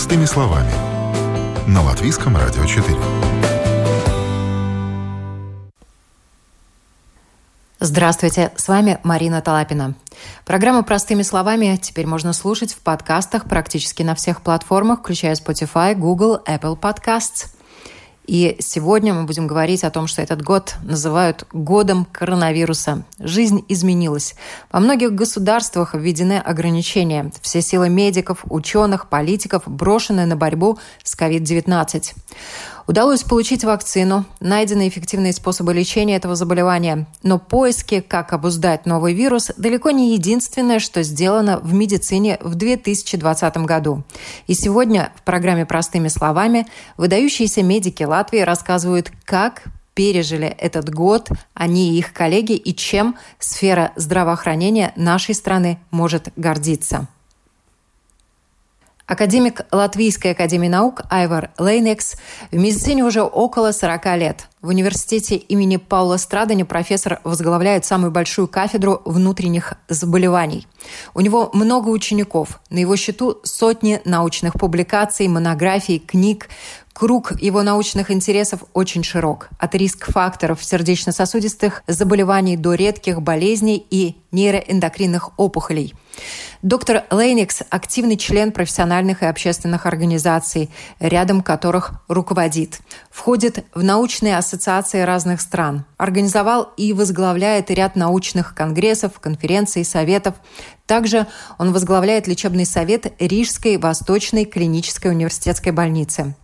Простыми словами. На Латвийском радио 4. Здравствуйте, с вами Марина Талапина. Программу «Простыми словами» теперь можно слушать в подкастах практически на всех платформах, включая Spotify, Google, Apple Podcasts – и сегодня мы будем говорить о том, что этот год называют годом коронавируса. Жизнь изменилась. Во многих государствах введены ограничения. Все силы медиков, ученых, политиков брошены на борьбу с COVID-19. Удалось получить вакцину, найдены эффективные способы лечения этого заболевания. Но поиски, как обуздать новый вирус, далеко не единственное, что сделано в медицине в 2020 году. И сегодня в программе «Простыми словами» выдающиеся медики Латвии рассказывают, как пережили этот год они и их коллеги, и чем сфера здравоохранения нашей страны может гордиться. Академик Латвийской академии наук Айвар Лейнекс в медицине уже около 40 лет. В университете имени Паула Страдани профессор возглавляет самую большую кафедру внутренних заболеваний. У него много учеников. На его счету сотни научных публикаций, монографий, книг. Круг его научных интересов очень широк. От риск-факторов сердечно-сосудистых заболеваний до редких болезней и нейроэндокринных опухолей. Доктор Лейникс – активный член профессиональных и общественных организаций, рядом которых руководит. Входит в научные ассоциации разных стран. Организовал и возглавляет ряд научных конгрессов, конференций, советов. Также он возглавляет лечебный совет Рижской Восточной клинической университетской больницы.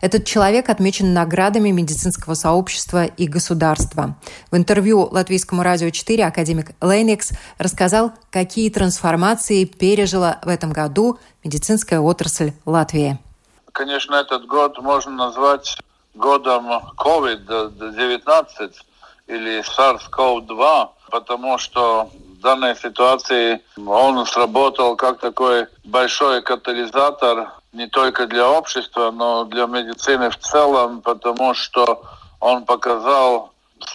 Этот человек отмечен наградами медицинского сообщества и государства. В интервью Латвийскому радио 4 академик Лейникс рассказал, какие трансформации пережила в этом году медицинская отрасль Латвии. Конечно, этот год можно назвать годом COVID-19 или SARS-CoV-2, потому что в данной ситуации он сработал как такой большой катализатор не только для общества, но для медицины в целом, потому что он показал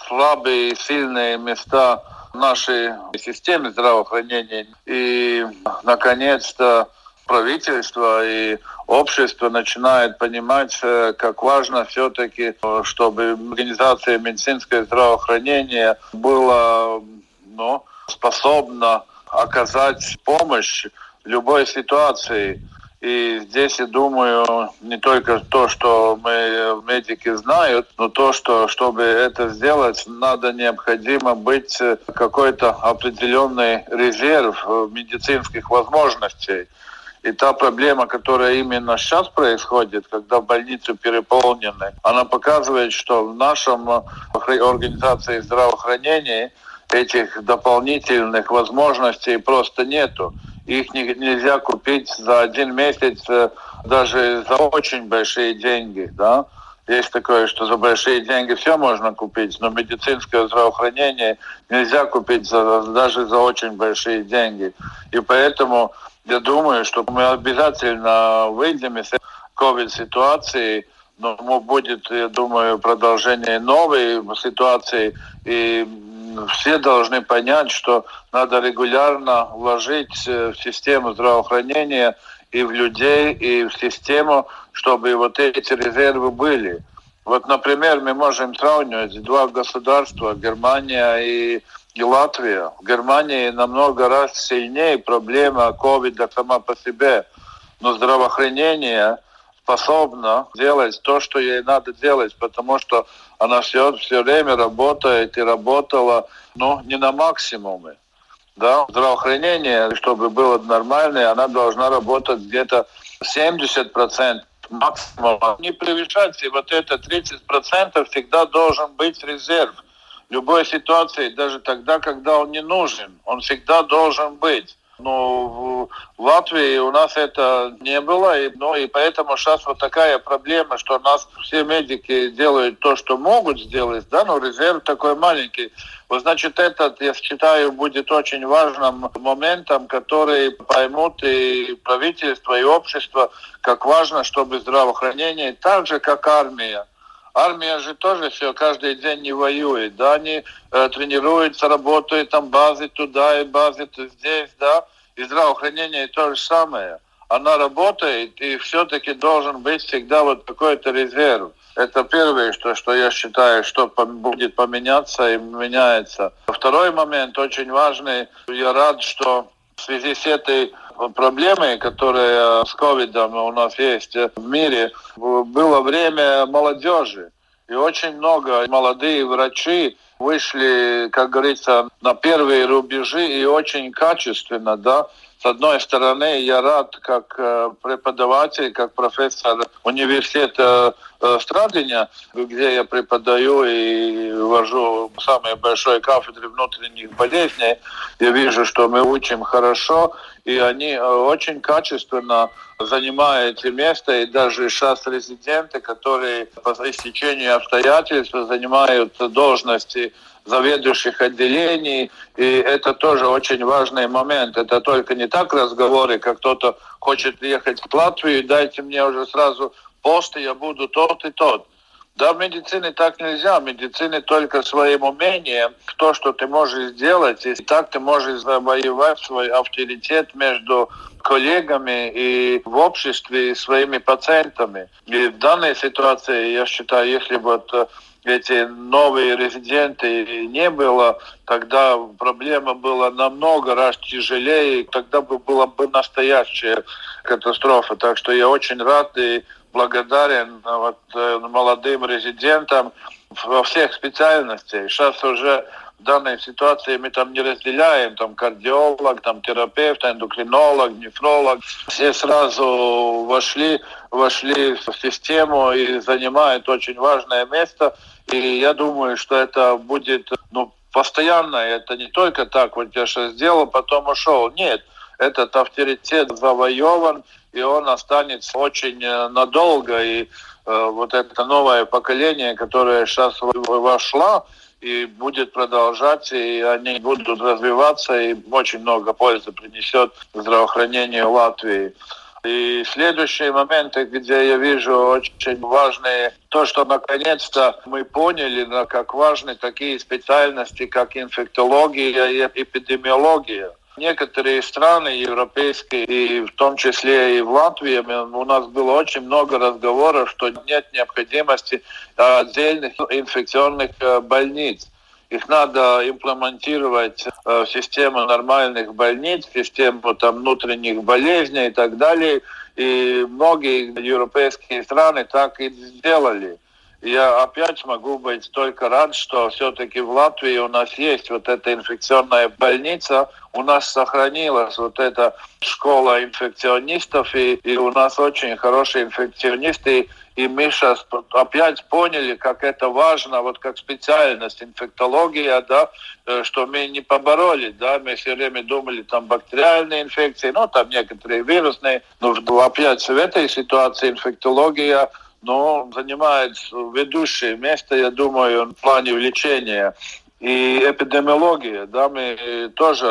слабые и сильные места нашей системы здравоохранения. И, наконец-то, правительство и общество начинает понимать, э, как важно все-таки, чтобы организация медицинского здравоохранения была ну, способна оказать помощь любой ситуации. И здесь, я думаю, не только то, что мы медики знают, но то, что чтобы это сделать, надо необходимо быть какой-то определенный резерв медицинских возможностей. И та проблема, которая именно сейчас происходит, когда больницы переполнены, она показывает, что в нашем организации здравоохранения этих дополнительных возможностей просто нету. Их не, нельзя купить за один месяц э, даже за очень большие деньги. Да? Есть такое, что за большие деньги все можно купить, но медицинское здравоохранение нельзя купить за, даже за очень большие деньги. И поэтому я думаю, что мы обязательно выйдем из COVID-ситуации, но будет, я думаю, продолжение новой ситуации. И все должны понять, что надо регулярно вложить э, в систему здравоохранения и в людей, и в систему, чтобы вот эти резервы были. Вот, например, мы можем сравнивать два государства, Германия и, и Латвия. В Германии намного раз сильнее проблема ковида сама по себе. Но здравоохранение способна делать то, что ей надо делать, потому что она все, все время работает и работала, ну, не на максимуме. Да, здравоохранение, чтобы было нормальное, она должна работать где-то 70% максимум. Не превышать, и вот это 30% всегда должен быть резерв. В любой ситуации, даже тогда, когда он не нужен, он всегда должен быть. Но в Латвии у нас это не было, и, ну, и поэтому сейчас вот такая проблема, что у нас все медики делают то, что могут сделать, да, но резерв такой маленький. Вот, значит, этот, я считаю, будет очень важным моментом, который поймут и правительство, и общество, как важно, чтобы здравоохранение, так же, как армия, Армия же тоже все каждый день не воюет, да, они э, тренируются, работают там базы туда и базы здесь, да, и здравоохранение то же самое. она работает, и все-таки должен быть всегда вот какой-то резерв. Это первое, что, что я считаю, что будет поменяться и меняется. Второй момент очень важный. Я рад, что в связи с этой проблемой, которая с ковидом у нас есть в мире, было время молодежи. И очень много молодые врачи вышли, как говорится, на первые рубежи и очень качественно, да, с одной стороны, я рад как э, преподаватель, как профессор университета э, Страдания, где я преподаю и вожу самые большой кафедры внутренних болезней. Я вижу, что мы учим хорошо, и они э, очень качественно занимают эти места, и даже сейчас резиденты, которые по истечению обстоятельств занимают должности заведующих отделений. И это тоже очень важный момент. Это только не так разговоры, как кто-то хочет ехать в Латвию, дайте мне уже сразу пост, и я буду тот и тот. Да, в медицине так нельзя. В медицине только своим умением, то, что ты можешь сделать, и так ты можешь завоевать свой авторитет между коллегами и в обществе, и своими пациентами. И в данной ситуации, я считаю, если вот эти новые резиденты не было, тогда проблема была намного раз тяжелее, тогда бы была бы настоящая катастрофа. Так что я очень рад и благодарен вот, э, молодым резидентам во всех специальностях. Сейчас уже данной ситуации мы там не разделяем, там кардиолог, там терапевт, эндокринолог, нефролог. Все сразу вошли, вошли в систему и занимают очень важное место. И я думаю, что это будет ну, постоянно. Это не только так, вот я сейчас сделал, потом ушел. Нет, этот авторитет завоеван, и он останется очень э, надолго. И э, вот это новое поколение, которое сейчас вошло, и будет продолжать, и они будут развиваться, и очень много пользы принесет здравоохранению Латвии. И следующие моменты, где я вижу очень важные, то, что наконец-то мы поняли, как важны такие специальности, как инфектология и эпидемиология некоторые страны европейские, и в том числе и в Латвии, у нас было очень много разговоров, что нет необходимости отдельных инфекционных э, больниц. Их надо имплементировать э, в систему нормальных больниц, в систему там, внутренних болезней и так далее. И многие европейские страны так и сделали я опять могу быть только рад, что все-таки в Латвии у нас есть вот эта инфекционная больница, у нас сохранилась вот эта школа инфекционистов, и, и у нас очень хорошие инфекционисты, и мы сейчас опять поняли, как это важно, вот как специальность инфектология, да, э, что мы не побороли, да, мы все время думали, там бактериальные инфекции, ну, там некоторые вирусные, но опять в этой ситуации инфектология но занимает ведущее место, я думаю, в плане лечения. И эпидемиология, да, мы тоже,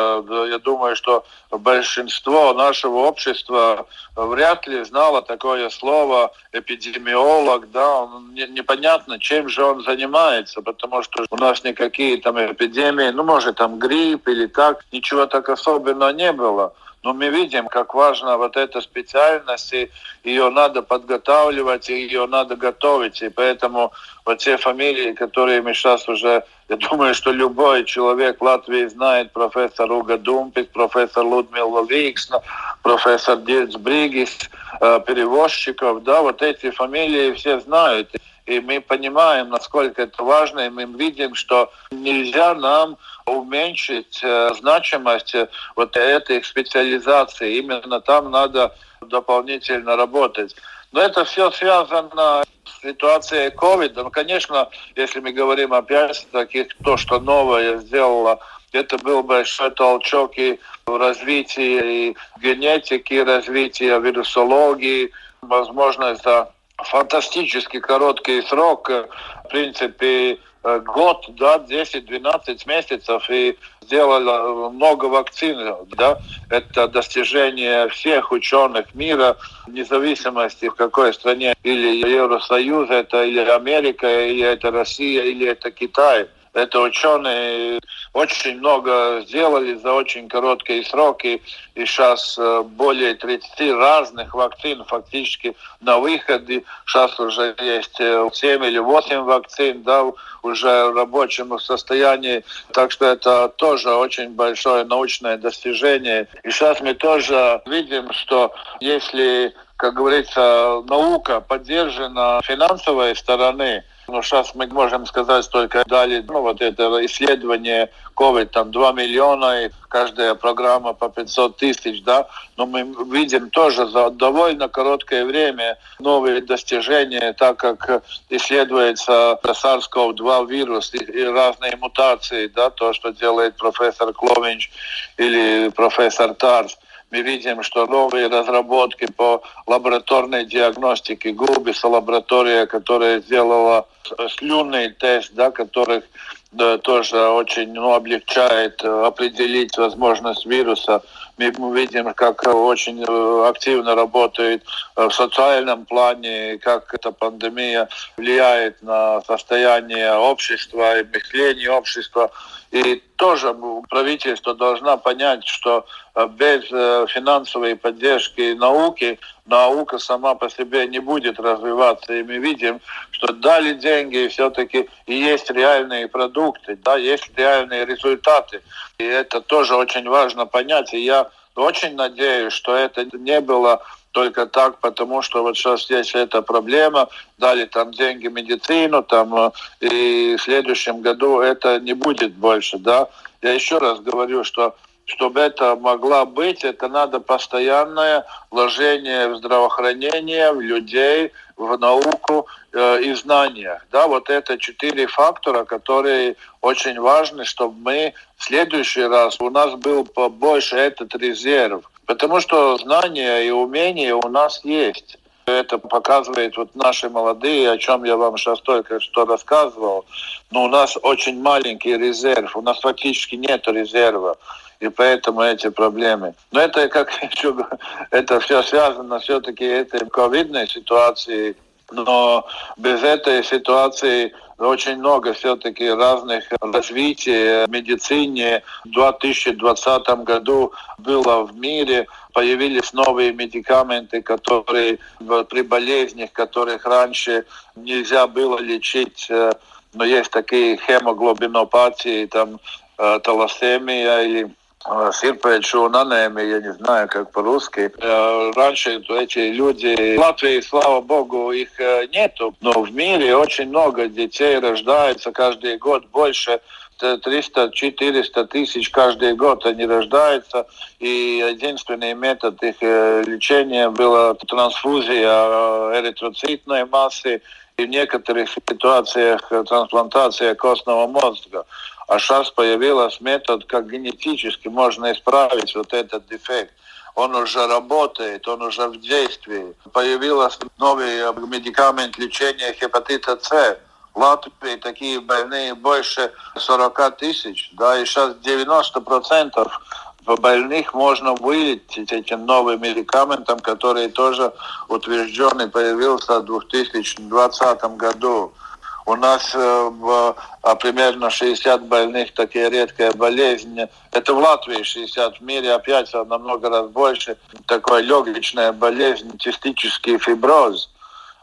я думаю, что большинство нашего общества вряд ли знало такое слово эпидемиолог, да, не, непонятно, чем же он занимается, потому что у нас никакие там эпидемии, ну, может, там грипп или так, ничего так особенного не было. Но мы видим, как важна вот эта специальность, и ее надо подготавливать, ее надо готовить. И поэтому вот те фамилии, которые мы сейчас уже, я думаю, что любой человек в Латвии знает, профессор Уга Думпис, профессор Людмила Виксна, профессор Дирц Бригис, э, перевозчиков, да, вот эти фамилии все знают. И мы понимаем, насколько это важно, и мы видим, что нельзя нам уменьшить э, значимость э, вот этой специализации. Именно там надо дополнительно работать. Но это все связано с ситуацией COVID. Ну, конечно, если мы говорим опять таки то, что новое сделало это был большой толчок и в развитии и генетики, развития вирусологии, возможно, за фантастически короткий срок, в принципе, Э, год, да, 10-12 месяцев и сделала много вакцин, да, это достижение всех ученых мира, вне зависимости в какой стране, или Евросоюз, это или Америка, или это Россия, или это Китай. Это ученые очень много сделали за очень короткие сроки. И сейчас э, более 30 разных вакцин фактически на выходе. Сейчас уже есть 7 э, или 8 вакцин, да, уже в рабочем состоянии. Так что это тоже очень большое научное достижение. И сейчас мы тоже видим, что если как говорится, наука поддержана финансовой стороны, но сейчас мы можем сказать только дали, ну, вот это исследование COVID, там 2 миллиона, и каждая программа по 500 тысяч, да, но мы видим тоже за довольно короткое время новые достижения, так как исследуется SARS-CoV-2 вирус и, и разные мутации, да, то, что делает профессор Кловинч или профессор Тарс мы видим, что новые разработки по лабораторной диагностике Губиса, лаборатория, которая сделала слюнный тест, да, которых да, тоже очень ну, облегчает э, определить возможность вируса. Мы видим, как очень э, активно работает э, в социальном плане, как эта пандемия влияет на состояние общества и мышление общества. И тоже правительство должно понять, что без финансовой поддержки науки наука сама по себе не будет развиваться. И мы видим, что дали деньги, и все-таки есть реальные продукты, да, есть реальные результаты. И это тоже очень важно понять. И я очень надеюсь, что это не было только так, потому что вот сейчас есть эта проблема, дали там деньги медицину, там, э, и в следующем году это не будет больше, да. Я еще раз говорю, что чтобы это могла быть, это надо постоянное вложение в здравоохранение, в людей, в науку э, и знания. Да, вот это четыре фактора, которые очень важны, чтобы мы в следующий раз у нас был побольше этот резерв. Потому что знания и умения у нас есть. Это показывает вот наши молодые, о чем я вам сейчас только что рассказывал. Но у нас очень маленький резерв, у нас фактически нет резерва и поэтому эти проблемы. Но это как это все связано все-таки этой ковидной ситуацией, но без этой ситуации очень много все-таки разных развитий в медицине. В 2020 году было в мире, появились новые медикаменты, которые при болезнях, которых раньше нельзя было лечить, э, но есть такие хемоглобинопатии, там э, талассемия или сирпēču un анемия, я не знаю, как по-русски. Раньше эти люди, в Латвии, слава богу, их нету, но в мире очень много детей рождается каждый год больше 300-400 тысяч каждый год они рождаются, и единственный метод их лечения была трансфузия эритроцитной массы, и в некоторых ситуациях трансплантация костного мозга. А сейчас появился метод, как генетически можно исправить вот этот дефект. Он уже работает, он уже в действии. Появился новый медикамент лечения гепатита С. В Латвии такие больные больше 40 тысяч, да, и сейчас 90% больных можно вылечить этим новым медикаментом, который тоже утвержденный появился в 2020 году. У нас э, а, примерно 60 больных, такие редкие болезни. Это в Латвии 60, в мире опять намного раз больше. Такой легочная болезнь, цистический фиброз.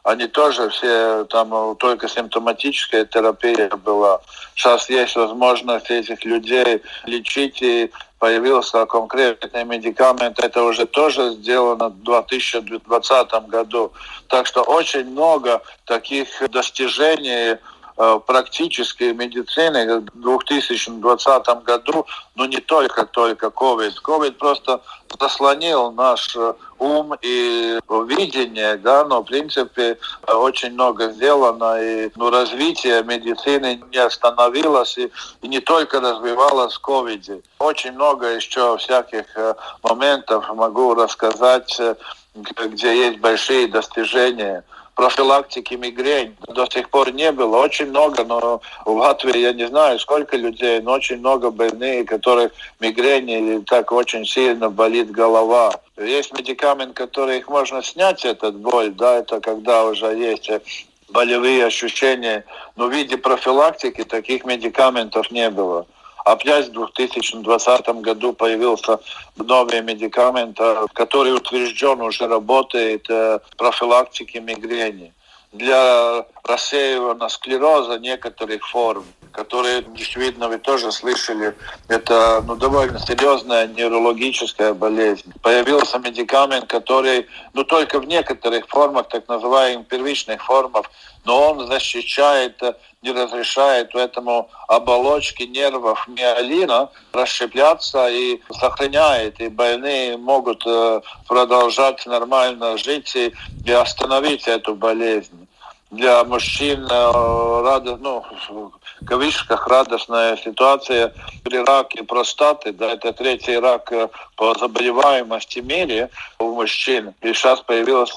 Они тоже все, там только симптоматическая терапия была. Сейчас есть возможность этих людей лечить и появился конкретный медикамент, это уже тоже сделано в 2020 году. Так что очень много таких достижений практической медицины в 2020 году, но не только только COVID. COVID просто заслонил наш э, ум и видение, да, но в принципе очень много сделано, и ну, развитие медицины не остановилось, и, и не только развивалось в COVID. Очень много еще всяких э, моментов могу рассказать, где есть большие достижения профилактики мигрень до сих пор не было. Очень много, но в Латвии я не знаю, сколько людей, но очень много больных, которых мигрень так очень сильно болит голова. Есть медикамент, который их можно снять, этот боль, да, это когда уже есть болевые ощущения. Но в виде профилактики таких медикаментов не было. Опять в 2020 году появился новый медикамент, э, который утвержден, уже работает э, профилактики мигрени для рассеивания склероза некоторых форм, которые, действительно, вы тоже слышали, это ну, довольно серьезная неврологическая болезнь. Появился медикамент, который, ну, только в некоторых формах, так называемых первичных формах, но он защищает, не разрешает этому оболочке нервов миолина расщепляться и сохраняет, и больные могут э, продолжать нормально жить и, и остановить эту болезнь. Для мужчин э, рада, ну, кавычках радостная ситуация при раке простаты. Да, это третий рак э, по заболеваемости мире у мужчин. И сейчас появилась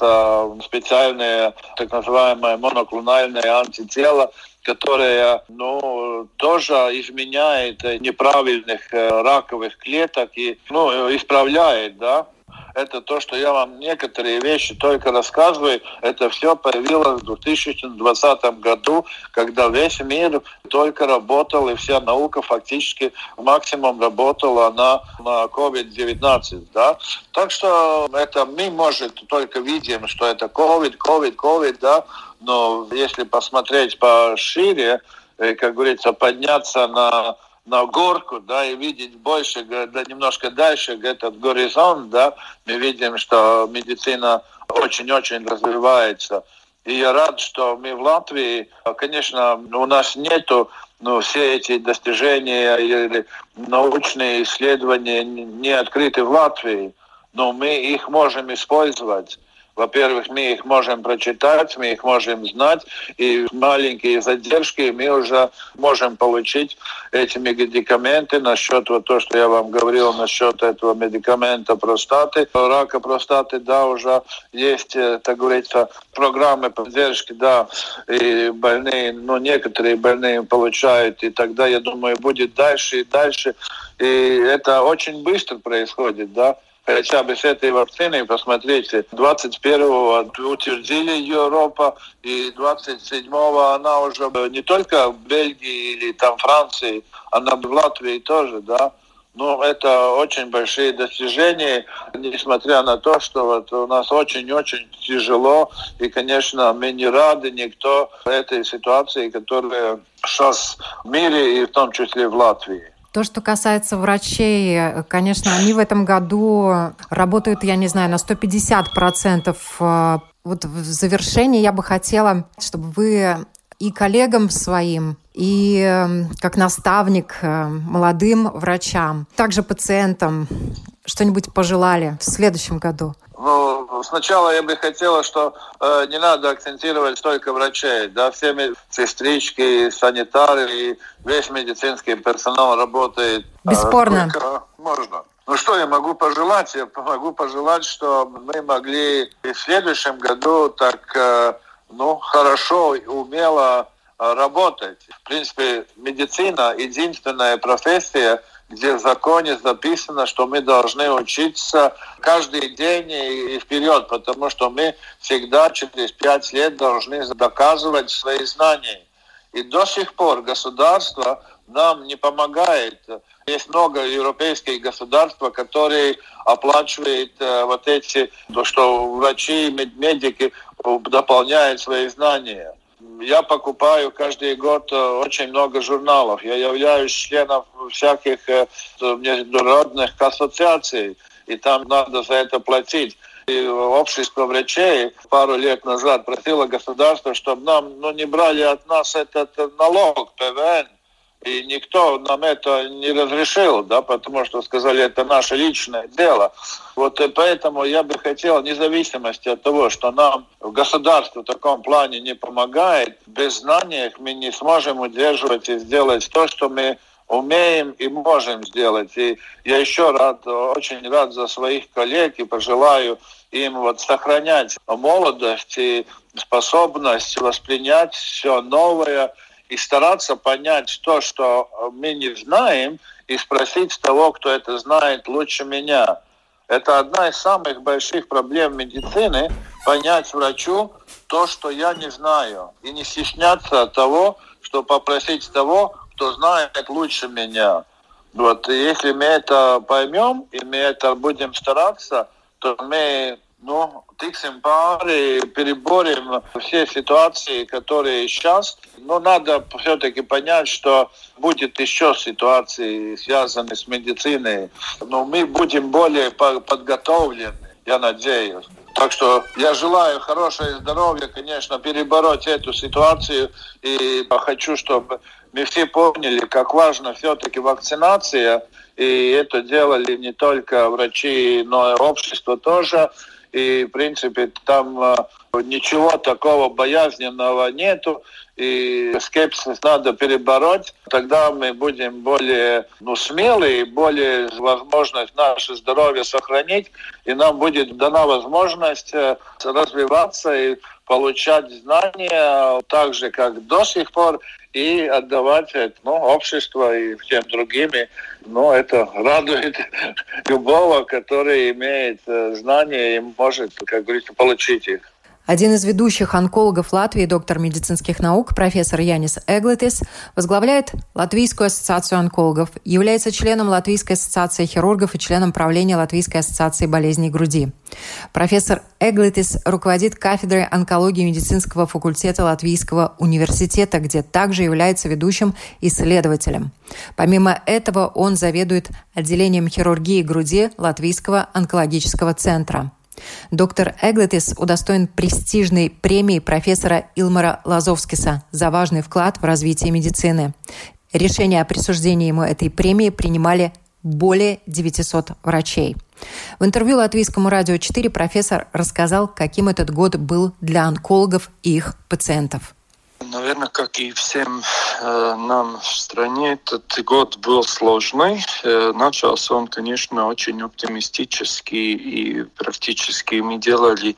специальная так называемая моноклональная антитела, которая ну, тоже изменяет неправильных э, раковых клеток и ну, исправляет, да, это то, что я вам некоторые вещи только рассказываю. Это все появилось в 2020 году, когда весь мир только работал, и вся наука фактически максимум работала на, на COVID-19. Да? Так что это мы, может, только видим, что это COVID, COVID, COVID, да? но если посмотреть пошире, э, как говорится, подняться на на горку, да, и видеть больше, да, немножко дальше этот горизонт, да, мы видим, что медицина очень-очень развивается. И я рад, что мы в Латвии, конечно, у нас нету ну, все эти достижения или научные исследования не открыты в Латвии, но мы их можем использовать. Во-первых, мы их можем прочитать, мы их можем знать, и маленькие задержки мы уже можем получить эти медикаменты. Насчет вот то, что я вам говорил насчет этого медикамента простаты, рака простаты, да, уже есть, э, так говорится, программы поддержки, да, и больные, ну, некоторые больные получают, и тогда, я думаю, будет дальше и дальше, и это очень быстро происходит, да, хотя бы с этой вакциной, посмотрите, 21-го утвердили Европа, и 27-го она уже не только в Бельгии или там Франции, она в Латвии тоже, да. Ну, это очень большие достижения, несмотря на то, что вот у нас очень-очень тяжело, и, конечно, мы не рады никто этой ситуации, которая сейчас в мире и в том числе в Латвии. То, что касается врачей, конечно, они в этом году работают, я не знаю, на 150%. Э, вот в завершении я бы хотела, чтобы вы и коллегам своим, и эм, как наставник э, молодым врачам, также пациентам что-нибудь пожелали в следующем году? Ну, сначала я бы хотела, что э, не надо акцентировать только врачей, да, все сестрички, санитары и весь медицинский персонал работает. Э, Бесспорно. Э, можно. Ну что я могу пожелать? Я могу пожелать, что мы могли и в следующем году так, э, ну, хорошо и умело э, работать. В принципе, медицина единственная профессия, где в законе записано, что мы должны учиться каждый день и вперед, потому что мы всегда через пять лет должны доказывать свои знания. И до сих пор государство нам не помогает. Есть много европейских государств, которые оплачивают э, вот эти, то, что врачи, медики дополняют свои знания я покупаю каждый год очень много журналов. Я являюсь членом всяких международных ассоциаций, и там надо за это платить. И общество врачей пару лет назад просило государство, чтобы нам ну, не брали от нас этот налог ПВН и никто нам это не разрешил, да, потому что сказали, это наше личное дело. Вот и поэтому я бы хотел, независимости от того, что нам государство в таком плане не помогает, без знаний мы не сможем удерживать и сделать то, что мы умеем и можем сделать. И я еще рад, очень рад за своих коллег и пожелаю им вот сохранять молодость и способность воспринять все новое, и стараться понять то, что мы не знаем, и спросить того, кто это знает лучше меня. Это одна из самых больших проблем медицины – понять врачу, то, что я не знаю. И не стесняться того, что попросить того, кто знает лучше меня. Вот, и если мы это поймем, и мы это будем стараться, то мы ну, тикsim pāri, переборем все ситуации, которые сейчас. Но надо все-таки понять, что будет еще ситуации, связанные с медициной. Но мы будем более подготовлены, я надеюсь. Так что я желаю хорошее здоровье, конечно, перебороть эту ситуацию. И хочу, чтобы мы все поняли, как важна все-таки вакцинация. И это делали не только врачи, но и общество тоже. И, в принципе, там э, ничего такого боязненного нету. И скепсис надо перебороть. Тогда мы будем более ну, смелые, более возможность наше здоровье сохранить. И нам будет дана возможность э, развиваться и получать знания так же, как до сих пор, и отдавать ну, обществу и всем другим. Но это радует любого, который имеет э, знания и может, как говорится, получить их. Один из ведущих онкологов Латвии, доктор медицинских наук, профессор Янис Эглетис, возглавляет Латвийскую ассоциацию онкологов, является членом Латвийской ассоциации хирургов и членом правления Латвийской ассоциации болезней груди. Профессор Эглетис руководит кафедрой онкологии медицинского факультета Латвийского университета, где также является ведущим исследователем. Помимо этого, он заведует отделением хирургии груди Латвийского онкологического центра. Доктор Эглетис удостоен престижной премии профессора Илмара Лазовскиса за важный вклад в развитие медицины. Решение о присуждении ему этой премии принимали более 900 врачей. В интервью Латвийскому радио 4 профессор рассказал, каким этот год был для онкологов и их пациентов. Наверное, как и всем э, нам в стране, этот год был сложный. Э, начался он, конечно, очень оптимистический и практически мы делали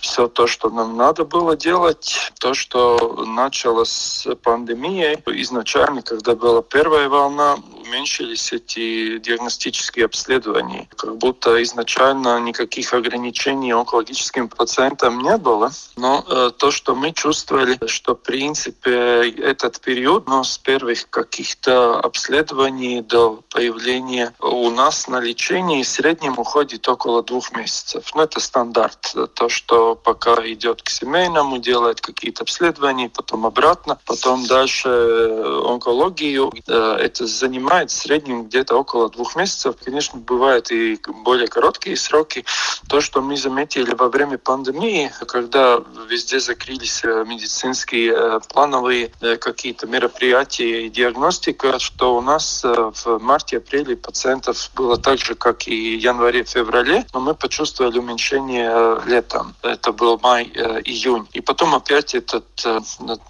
все то, что нам надо было делать. То, что началось с пандемией, изначально, когда была первая волна, уменьшились эти диагностические обследования. Как будто изначально никаких ограничений онкологическим пациентам не было. Но э, то, что мы чувствовали, что в принципе этот период, но с первых каких-то обследований до появления у нас на лечении в среднем уходит около двух месяцев. Но это стандарт. То, что пока идет к семейному, делает какие-то обследования, потом обратно, потом дальше онкологию. Это занимает в среднем где-то около двух месяцев. Конечно, бывают и более короткие сроки. То, что мы заметили во время пандемии, когда везде закрылись э, медицинские э, плановые э, какие-то мероприятия и диагностика, что у нас в марте-апреле пациентов было так же, как и в январе-феврале, но мы почувствовали уменьшение летом. Это был май-июнь. И потом опять этот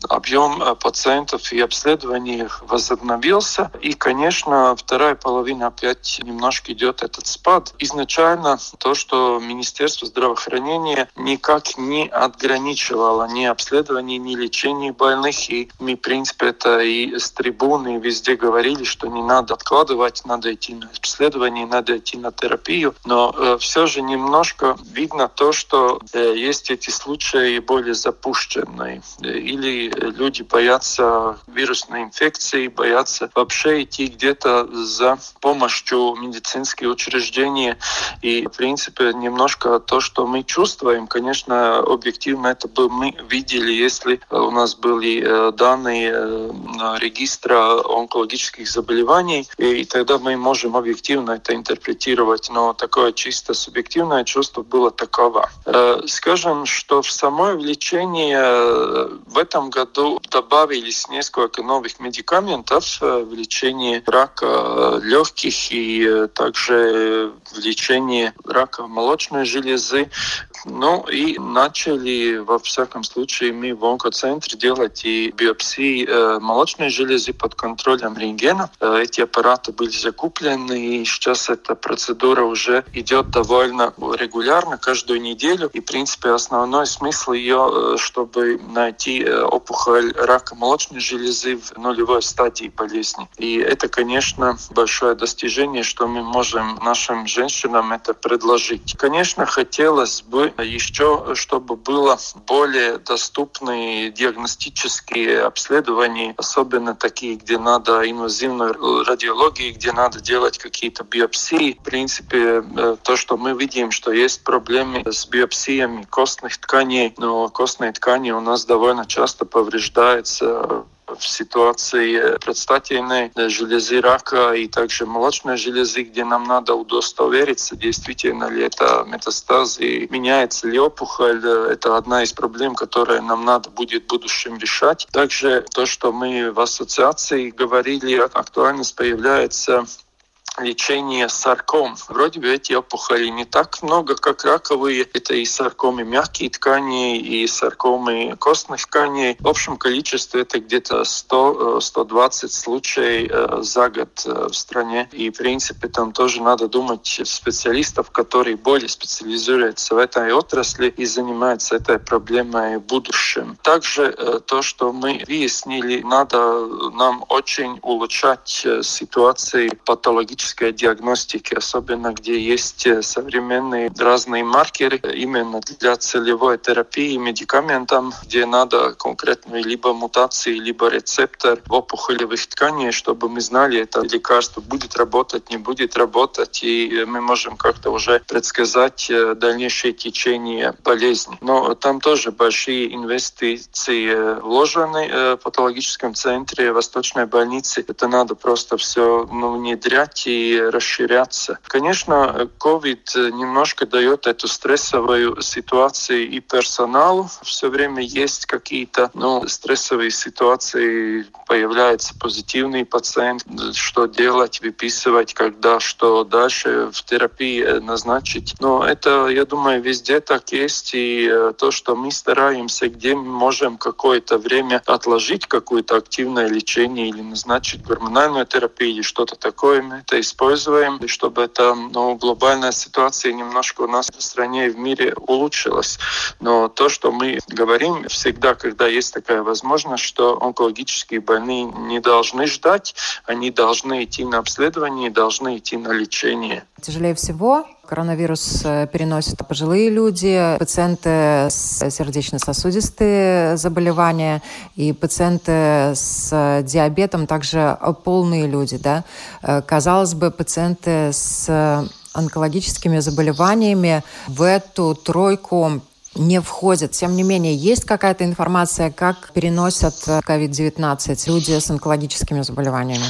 объем пациентов и обследований возобновился. И, конечно, вторая половина опять немножко идет этот спад. Изначально то, что Министерство здравоохранения никак не ограничивало ни обследование, ни лечение больных. И мы, в принципе, это и с трибуны везде говорили, что не надо откладывать, надо идти на обследование, надо идти на терапию. Но э, все же немножко видно то, что э, есть эти случаи более запущенные. Или люди боятся вирусной инфекции, боятся вообще идти где где-то за помощью медицинские учреждения. И, в принципе, немножко то, что мы чувствуем, конечно, объективно это бы мы видели, если у нас были э, данные э, регистра онкологических заболеваний, и тогда мы можем объективно это интерпретировать. Но такое чисто субъективное чувство было таково. Э, скажем, что в самое влечение в этом году добавились несколько новых медикаментов в лечении рака легких и также в лечении рака молочной железы. Ну и начали, во всяком случае, мы в онкоцентре делать и биопсии э, молочной железы под контролем рентгена. Эти аппараты были закуплены, и сейчас эта процедура уже идет довольно регулярно, каждую неделю. И, в принципе, основной смысл ее, чтобы найти опухоль рака молочной железы в нулевой стадии болезни. И это, конечно, большое достижение, что мы можем нашим женщинам это предложить. Конечно, хотелось бы еще, чтобы было более доступные диагностические обследования, особенно такие, где надо инвазивную радиологию, где надо делать какие-то биопсии. В принципе, э, то, что мы видим, что есть проблемы с биопсиями костных тканей, но костные ткани у нас довольно часто повреждаются в ситуации предстательной железы рака и также молочной железы, где нам надо удостовериться, действительно ли это метастазы, меняется ли опухоль. Это одна из проблем, которые нам надо будет в будущем решать. Также то, что мы в ассоциации говорили, актуальность появляется лечение сарком. Вроде бы эти опухоли не так много, как раковые. Это и саркомы мягкие ткани, и саркомы костных тканей. В общем количестве это где-то 100-120 случаев э, за год э, в стране. И, в принципе, там тоже надо думать специалистов, которые более специализируются в этой отрасли и занимаются этой проблемой в будущем. Также э, то, что мы выяснили, надо нам очень улучшать ситуации патологической клинической диагностики, особенно где есть э, современные разные маркеры именно для целевой терапии медикаментам, где надо конкретную либо мутации, либо рецептор в опухолевых тканей, чтобы мы знали, это лекарство будет работать, не будет работать, и мы можем как-то уже предсказать э, дальнейшее течение болезни. Но там тоже большие инвестиции э, вложены в патологическом центре Восточной больницы. Это надо просто все ну, внедрять и расширяться. Конечно, COVID немножко дает эту стрессовую ситуацию и персоналу. Все время есть какие-то ну, стрессовые ситуации, появляется позитивный пациент, что делать, выписывать, когда, что дальше в терапии назначить. Но это, я думаю, везде так есть. И э, то, что мы стараемся, где мы можем какое-то время отложить какое-то активное лечение или назначить гормональную терапию или что-то такое, мы это используем, чтобы эта ну, глобальная ситуация немножко у нас в стране и в мире улучшилась. Но то, что мы говорим всегда, когда есть такая возможность, что онкологические больные не должны ждать, они должны идти на обследование, должны идти на лечение. Тяжелее всего Коронавирус э, переносят пожилые люди, пациенты с сердечно-сосудистые заболевания и пациенты с диабетом, также полные люди. Да? Э, казалось бы, пациенты с онкологическими заболеваниями в эту тройку не входят. Тем не менее, есть какая-то информация, как переносят COVID-19 люди с онкологическими заболеваниями?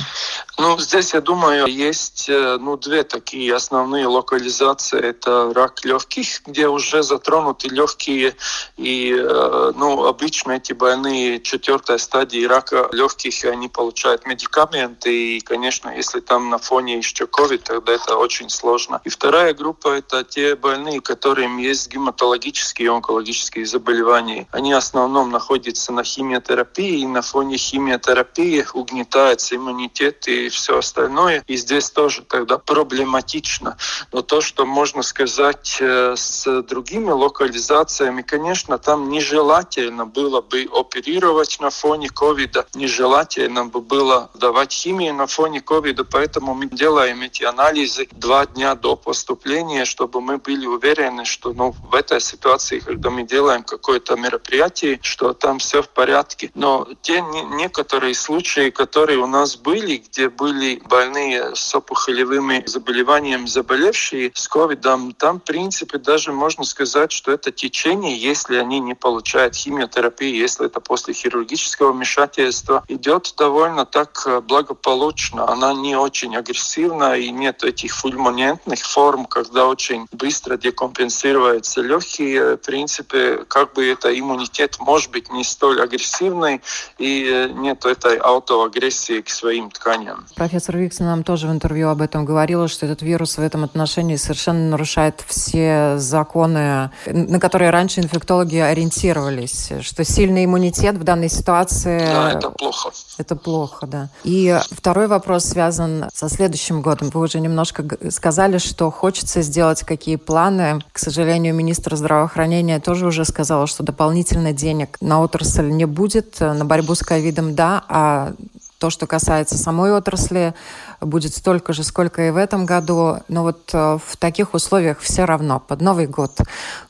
Ну, здесь, я думаю, есть э, ну, две такие основные локализации. Это рак легких, где уже затронуты легкие. И э, ну, обычно эти больные четвертой стадии рака легких, они получают медикаменты. И, конечно, если там на фоне еще COVID, тогда это очень сложно. И вторая группа – это те больные, которым есть гематологические онкологические заболевания. Они в основном находятся на химиотерапии, и на фоне химиотерапии угнетается иммунитет и все остальное. И здесь тоже тогда проблематично. Но то, что можно сказать э, с другими локализациями, конечно, там нежелательно было бы оперировать на фоне ковида, нежелательно бы было давать химию на фоне ковида, поэтому мы делаем эти анализы два дня до поступления, чтобы мы были уверены, что ну, в этой ситуации когда мы делаем какое-то мероприятие, что там все в порядке. Но те некоторые случаи, которые у нас были, где были больные с опухолевыми заболеваниями, заболевшие с ковидом, там, в принципе, даже можно сказать, что это течение, если они не получают химиотерапии, если это после хирургического вмешательства, идет довольно так э, благополучно. Она не очень агрессивна и нет этих фульмонентных форм, когда очень быстро декомпенсируются легкие принципе, как бы это иммунитет может быть не столь агрессивный и э, нет этой аутоагрессии к своим тканям. Профессор Виксон нам тоже в интервью об этом говорила, что этот вирус в этом отношении совершенно нарушает все законы, на которые раньше инфектологи ориентировались, что сильный иммунитет в данной ситуации... Да, это плохо. Это плохо, да. И второй вопрос связан со следующим годом. Вы уже немножко сказали, что хочется сделать какие планы. К сожалению, министр здравоохранения здравоохранения тоже уже сказала, что дополнительно денег на отрасль не будет, на борьбу с ковидом да, а то, что касается самой отрасли, будет столько же, сколько и в этом году. Но вот э, в таких условиях все равно под Новый год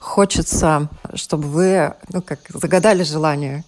хочется, чтобы вы ну, как, загадали желание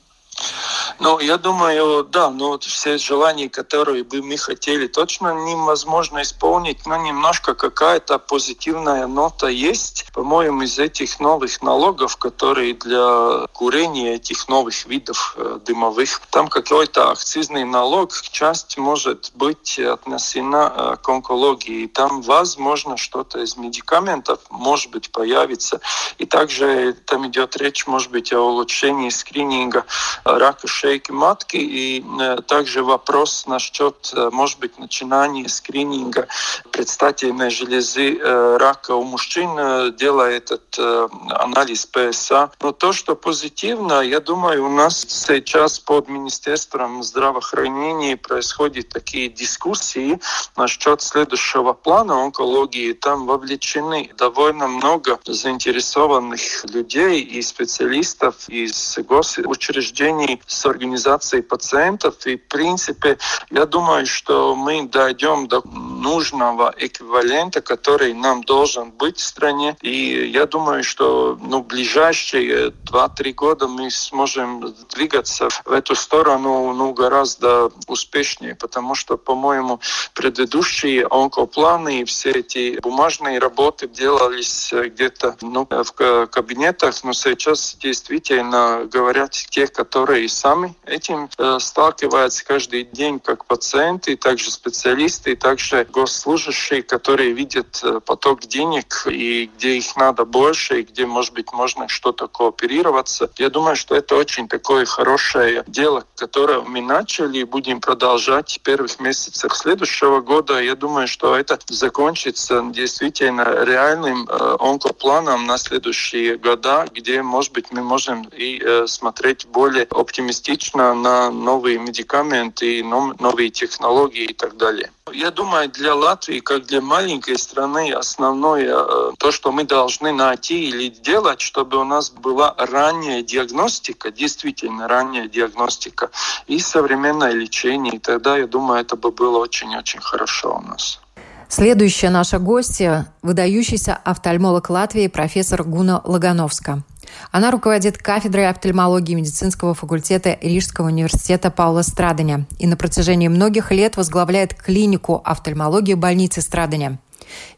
ну, я думаю, да, ну вот все желания, которые бы мы хотели, точно невозможно исполнить, но немножко какая-то позитивная нота есть. По-моему, из этих новых налогов, которые для курения этих новых видов э, дымовых, там какой-то акцизный налог, часть может быть отнесена э, к онкологии. Там, возможно, что-то из медикаментов, может быть, появится. И также там идет речь, может быть, о улучшении скрининга рака шейки матки. И э, также вопрос насчет, э, может быть, начинания скрининга предстательной железы э, рака у мужчин, делая этот анализ ПСА. Но то, что позитивно, я думаю, у нас сейчас под Министерством здравоохранения происходят такие дискуссии насчет следующего плана онкологии. Там вовлечены довольно много заинтересованных людей и специалистов из госучреждений с организацией пациентов. И, в принципе, я думаю, что мы дойдем до нужного эквивалента, который нам должен быть в стране. И я думаю, что ну, ближайшие 2-3 года мы сможем двигаться в эту сторону ну, гораздо успешнее, потому что, по-моему, предыдущие онкопланы и все эти бумажные работы делались где-то ну, в кабинетах, но сейчас действительно говорят те, которые сами этим э, сталкиваются каждый день как пациенты, также специалисты, также госслужащие, которые видят э, поток денег и где их надо больше, и где, может быть, можно что-то кооперироваться. Я думаю, что это очень такое хорошее дело, которое мы начали и будем продолжать в первых месяцах следующего года. Я думаю, что это закончится действительно реальным э, онкопланом на следующие года, где, может быть, мы можем и смотреть более оптимистично конечно, на новые медикаменты, новые технологии и так далее. Я думаю, для Латвии, как для маленькой страны, основное э, то, что мы должны найти или делать, чтобы у нас была ранняя диагностика, действительно ранняя диагностика и современное лечение. И тогда, я думаю, это бы было очень-очень хорошо у нас. Следующая наша гостья – выдающийся офтальмолог Латвии профессор Гуна Лагановска. Она руководит кафедрой офтальмологии медицинского факультета Рижского университета Паула Страдания и на протяжении многих лет возглавляет клинику офтальмологии больницы Страдания.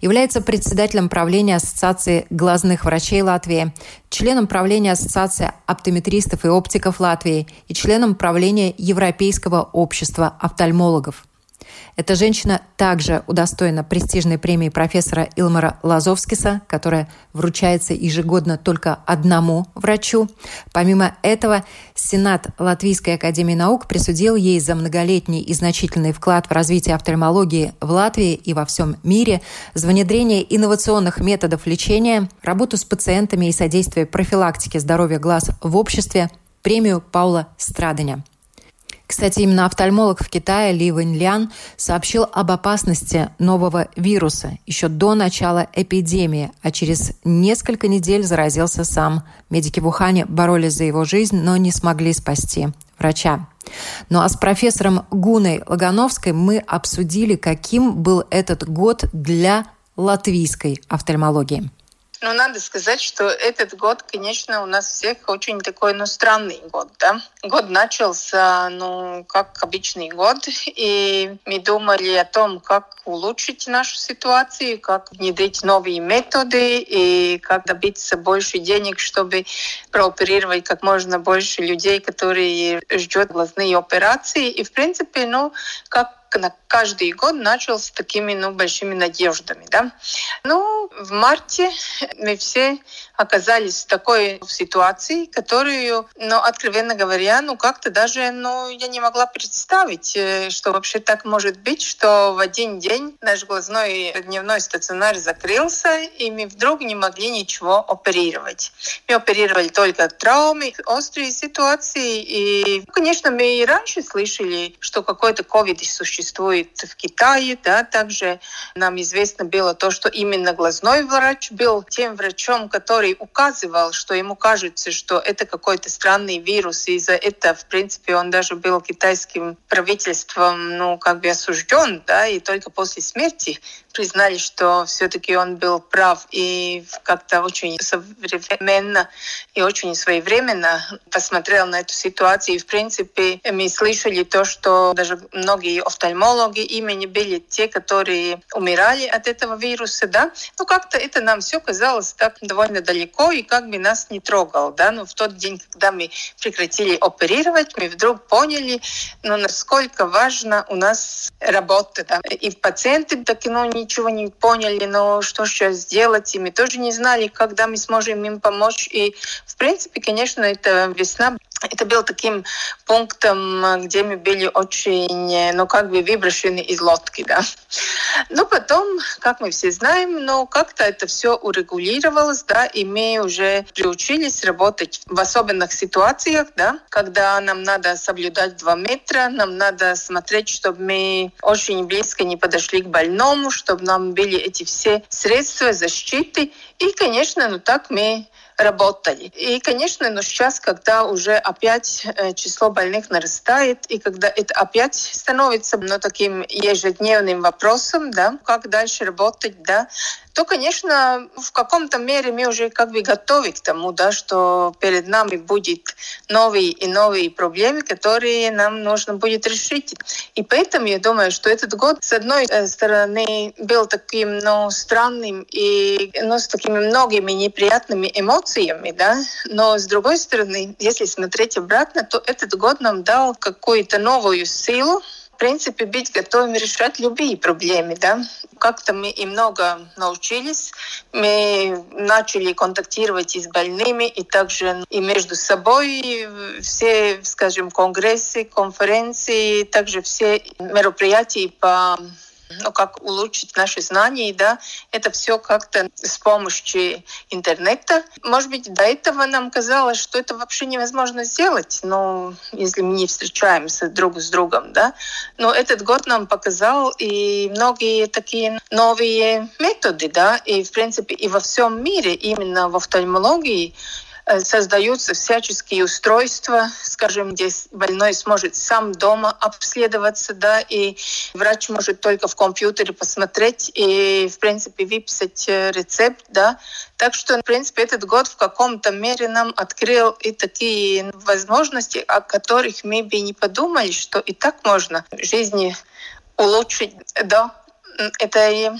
Является председателем правления Ассоциации глазных врачей Латвии, членом правления Ассоциации оптометристов и оптиков Латвии и членом правления Европейского общества офтальмологов. Эта женщина также удостоена престижной премии профессора Илмара Лазовскиса, которая вручается ежегодно только одному врачу. Помимо этого, Сенат Латвийской академии наук присудил ей за многолетний и значительный вклад в развитие офтальмологии в Латвии и во всем мире, за внедрение инновационных методов лечения, работу с пациентами и содействие профилактике здоровья глаз в обществе, премию Паула Страдания. Кстати, именно офтальмолог в Китае Ли Вэньлян сообщил об опасности нового вируса еще до начала эпидемии, а через несколько недель заразился сам. Медики в Ухане боролись за его жизнь, но не смогли спасти врача. Ну а с профессором Гуной Лагановской мы обсудили, каким был этот год для латвийской офтальмологии. Ну, надо сказать, что этот год, конечно, у нас всех очень такой, ну, странный год, да. Год начался, ну, как обычный год, и мы думали о том, как улучшить нашу ситуацию, как внедрить новые методы и как добиться больше денег, чтобы прооперировать как можно больше людей, которые ждут глазные операции. И, в принципе, ну, как на каждый год начал с такими ну, большими надеждами. Да? Ну, в марте мы все оказались в такой ситуации, которую, ну, откровенно говоря, ну, как-то даже, ну, я не могла представить, э, что вообще так может быть, что в один день наш глазной дневной стационар закрылся, и мы вдруг не могли ничего оперировать. Мы оперировали только травмы, острые ситуации, и, конечно, мы и раньше слышали, что какой-то ковид существует в Китае, да, также нам известно было то, что именно глазной врач был тем врачом, который указывал, что ему кажется, что это какой-то странный вирус, и за это, в принципе, он даже был китайским правительством, ну, как бы осужден, да, и только после смерти признали, что все-таки он был прав и как-то очень современно и очень своевременно посмотрел на эту ситуацию. И, в принципе, мы слышали то, что даже многие офтальмологи имени были те, которые умирали от этого вируса, да. Ну, как-то это нам все казалось так довольно далеко и как бы нас не трогал, да. Но в тот день, когда мы прекратили оперировать, мы вдруг поняли, ну, насколько важно у нас работа, да. И пациенты так, ну, ничего не поняли, но что сейчас делать, и мы тоже не знали, когда мы сможем им помочь. И, в принципе, конечно, это весна это был таким пунктом, где мы были очень, ну, как бы выброшены из лодки, да. Но потом, как мы все знаем, ну, как-то это все урегулировалось, да, и мы уже приучились работать в особенных ситуациях, да, когда нам надо соблюдать два метра, нам надо смотреть, чтобы мы очень близко не подошли к больному, чтобы нам были эти все средства защиты. И, конечно, ну, так мы работали. И, конечно, но сейчас, когда уже опять э, число больных нарастает, и когда это опять становится ну, таким ежедневным вопросом, да, как дальше работать, да, то, конечно, в каком-то мере мы уже как бы готовы к тому, да, что перед нами будет новые и новые проблемы, которые нам нужно будет решить. И поэтому я думаю, что этот год, с одной э, стороны, был таким, ну, странным и, ну, с такими многими неприятными эмоциями, да, но с другой стороны, если смотреть обратно, то этот год нам дал какую-то новую силу, в принципе, быть готовым решать любые проблемы, да. Как-то мы и много научились. Мы начали контактировать и с больными, и также и между собой. Все, скажем, конгрессы, конференции, также все мероприятия по ну, как улучшить наши знания, да, это все как-то с помощью интернета. Может быть, до этого нам казалось, что это вообще невозможно сделать, но если мы не встречаемся друг с другом, да. Но этот год нам показал и многие такие новые методы, да, и, в принципе, и во всем мире, именно в офтальмологии, создаются всяческие устройства, скажем, где больной сможет сам дома обследоваться, да, и врач может только в компьютере посмотреть и, в принципе, выписать э, рецепт, да. Так что, в принципе, этот год в каком-то мере нам открыл и такие возможности, о которых мы бы не подумали, что и так можно жизни улучшить до этой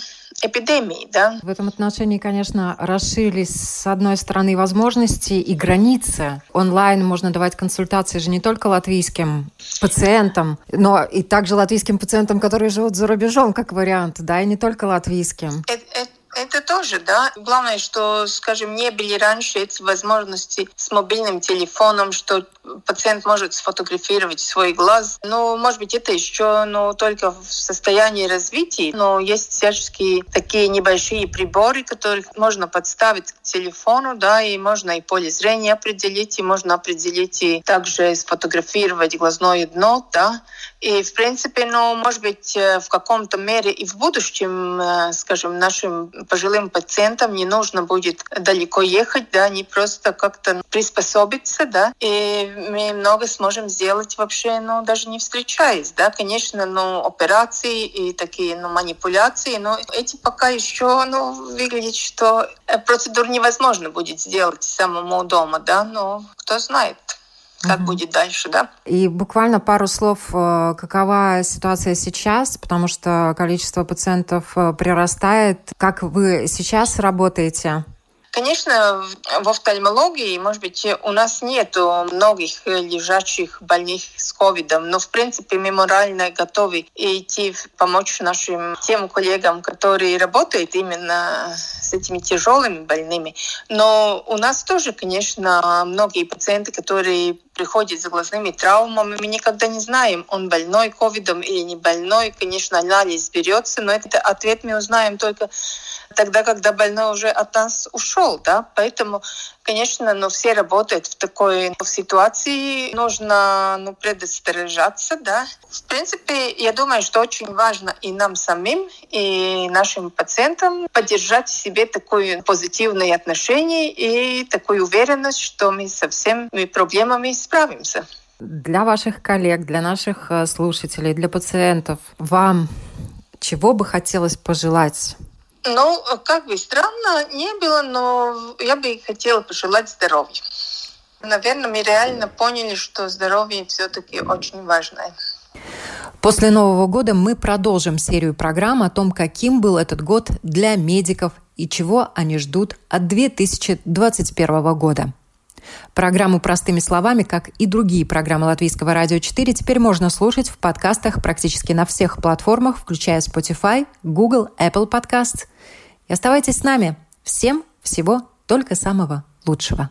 эпидемии. Да? В этом отношении, конечно, расширились, с одной стороны, возможности и границы. Онлайн можно давать консультации же не только латвийским пациентам, но и также латвийским пациентам, которые живут за рубежом, как вариант, да, и не только латвийским. Это, это это тоже, да. Главное, что, скажем, не были раньше эти возможности с мобильным телефоном, что пациент может сфотографировать свой глаз. Ну, может быть, это еще ну, только в состоянии развития, но есть всяческие такие небольшие приборы, которые можно подставить к телефону, да, и можно и поле зрения определить, и можно определить и также сфотографировать глазное дно, да. И, в принципе, ну, может быть, э, в каком-то мере и в будущем, э, скажем, нашим пожилым пациентам не нужно будет далеко ехать, да, они просто как-то приспособиться, да, и мы много сможем сделать вообще, ну, даже не встречаясь, да, конечно, ну, операции и такие, ну, манипуляции, но эти пока еще, ну, выглядит, что э, процедур невозможно будет сделать самому дома, да, но кто знает как угу. будет дальше, да. И буквально пару слов, э, какова ситуация сейчас, потому что количество пациентов э, прирастает. Как вы сейчас работаете? Конечно, в офтальмологии, может быть, у нас нет многих лежачих больных с ковидом, но, в принципе, мы морально готовы идти помочь нашим тем коллегам, которые работают именно с этими тяжелыми больными. Но у нас тоже, конечно, многие пациенты, которые приходит с глазными травмами. Мы никогда не знаем, он больной ковидом или не больной. Конечно, анализ берется, но этот ответ мы узнаем только тогда, когда больной уже от нас ушел, да, поэтому, конечно, ну, все работают в такой ситуации, нужно, ну, предостережаться, да. В принципе, я думаю, что очень важно и нам самим, и нашим пациентам поддержать в себе такое позитивное отношение и такую уверенность, что мы со всеми проблемами справимся. Для ваших коллег, для наших э, слушателей, для пациентов, вам чего бы хотелось пожелать ну, как бы странно не было, но я бы хотела пожелать здоровья. Наверное, мы реально поняли, что здоровье все-таки очень важное. После Нового года мы продолжим серию программ о том, каким был этот год для медиков и чего они ждут от 2021 года. Программу «Простыми словами», как и другие программы Латвийского радио 4, теперь можно слушать в подкастах практически на всех платформах, включая Spotify, Google, Apple Podcasts. И оставайтесь с нами. Всем всего только самого лучшего.